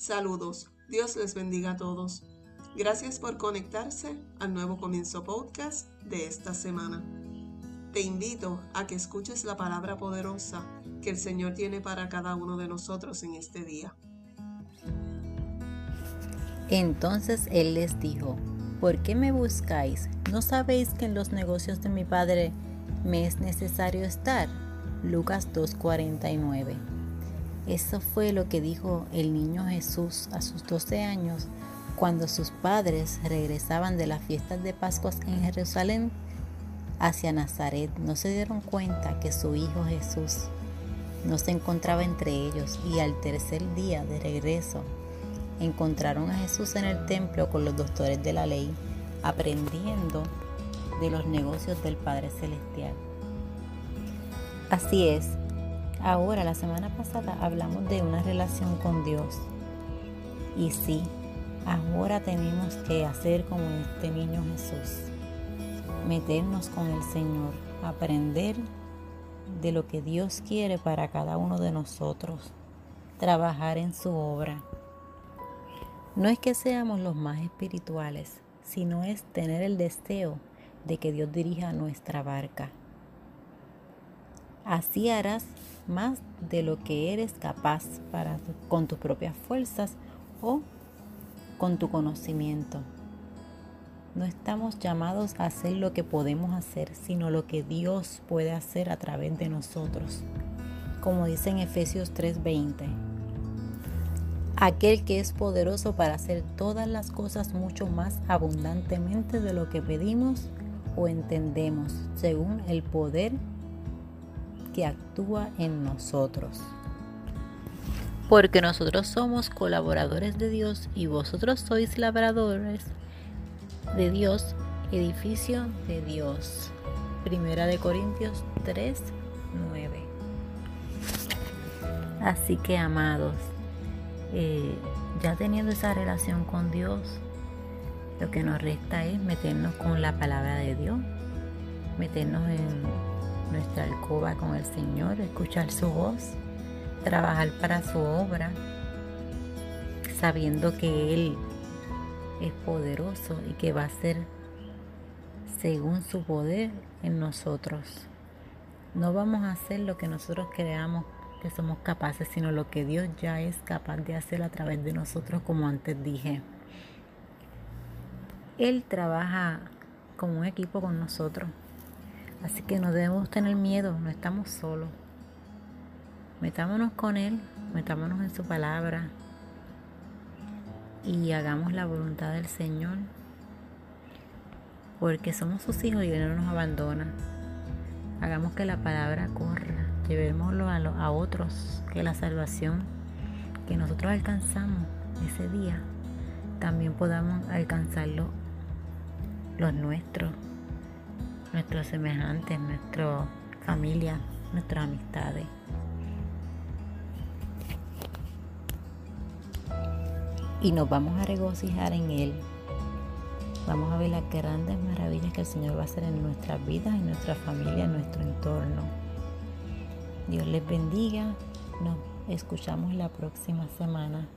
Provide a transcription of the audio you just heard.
Saludos, Dios les bendiga a todos. Gracias por conectarse al nuevo comienzo podcast de esta semana. Te invito a que escuches la palabra poderosa que el Señor tiene para cada uno de nosotros en este día. Entonces Él les dijo, ¿por qué me buscáis? ¿No sabéis que en los negocios de mi Padre me es necesario estar? Lucas 2.49 eso fue lo que dijo el niño Jesús a sus 12 años cuando sus padres regresaban de las fiestas de Pascua en Jerusalén hacia Nazaret. No se dieron cuenta que su hijo Jesús no se encontraba entre ellos y al tercer día de regreso encontraron a Jesús en el templo con los doctores de la ley, aprendiendo de los negocios del Padre Celestial. Así es, Ahora, la semana pasada hablamos de una relación con Dios. Y sí, ahora tenemos que hacer como este niño Jesús. Meternos con el Señor, aprender de lo que Dios quiere para cada uno de nosotros, trabajar en su obra. No es que seamos los más espirituales, sino es tener el deseo de que Dios dirija nuestra barca. Así harás más de lo que eres capaz para, con tus propias fuerzas o con tu conocimiento. No estamos llamados a hacer lo que podemos hacer, sino lo que Dios puede hacer a través de nosotros. Como dice en Efesios 3:20. Aquel que es poderoso para hacer todas las cosas mucho más abundantemente de lo que pedimos o entendemos, según el poder que actúa en nosotros. Porque nosotros somos colaboradores de Dios y vosotros sois labradores de Dios, edificio de Dios. Primera de Corintios 3, 9. Así que amados, eh, ya teniendo esa relación con Dios, lo que nos resta es meternos con la palabra de Dios, meternos en nuestra alcoba con el Señor, escuchar su voz, trabajar para su obra, sabiendo que Él es poderoso y que va a ser según su poder en nosotros. No vamos a hacer lo que nosotros creamos que somos capaces, sino lo que Dios ya es capaz de hacer a través de nosotros, como antes dije. Él trabaja como un equipo con nosotros. Así que no debemos tener miedo, no estamos solos. Metámonos con Él, metámonos en su palabra y hagamos la voluntad del Señor, porque somos sus hijos y Él no nos abandona. Hagamos que la palabra corra, llevémoslo a, a otros, que la salvación que nosotros alcanzamos ese día, también podamos alcanzarlo los nuestros nuestros semejantes, nuestra familia, nuestras amistades. Y nos vamos a regocijar en Él. Vamos a ver las grandes maravillas que el Señor va a hacer en nuestras vidas, en nuestra familia, en nuestro entorno. Dios les bendiga. Nos escuchamos la próxima semana.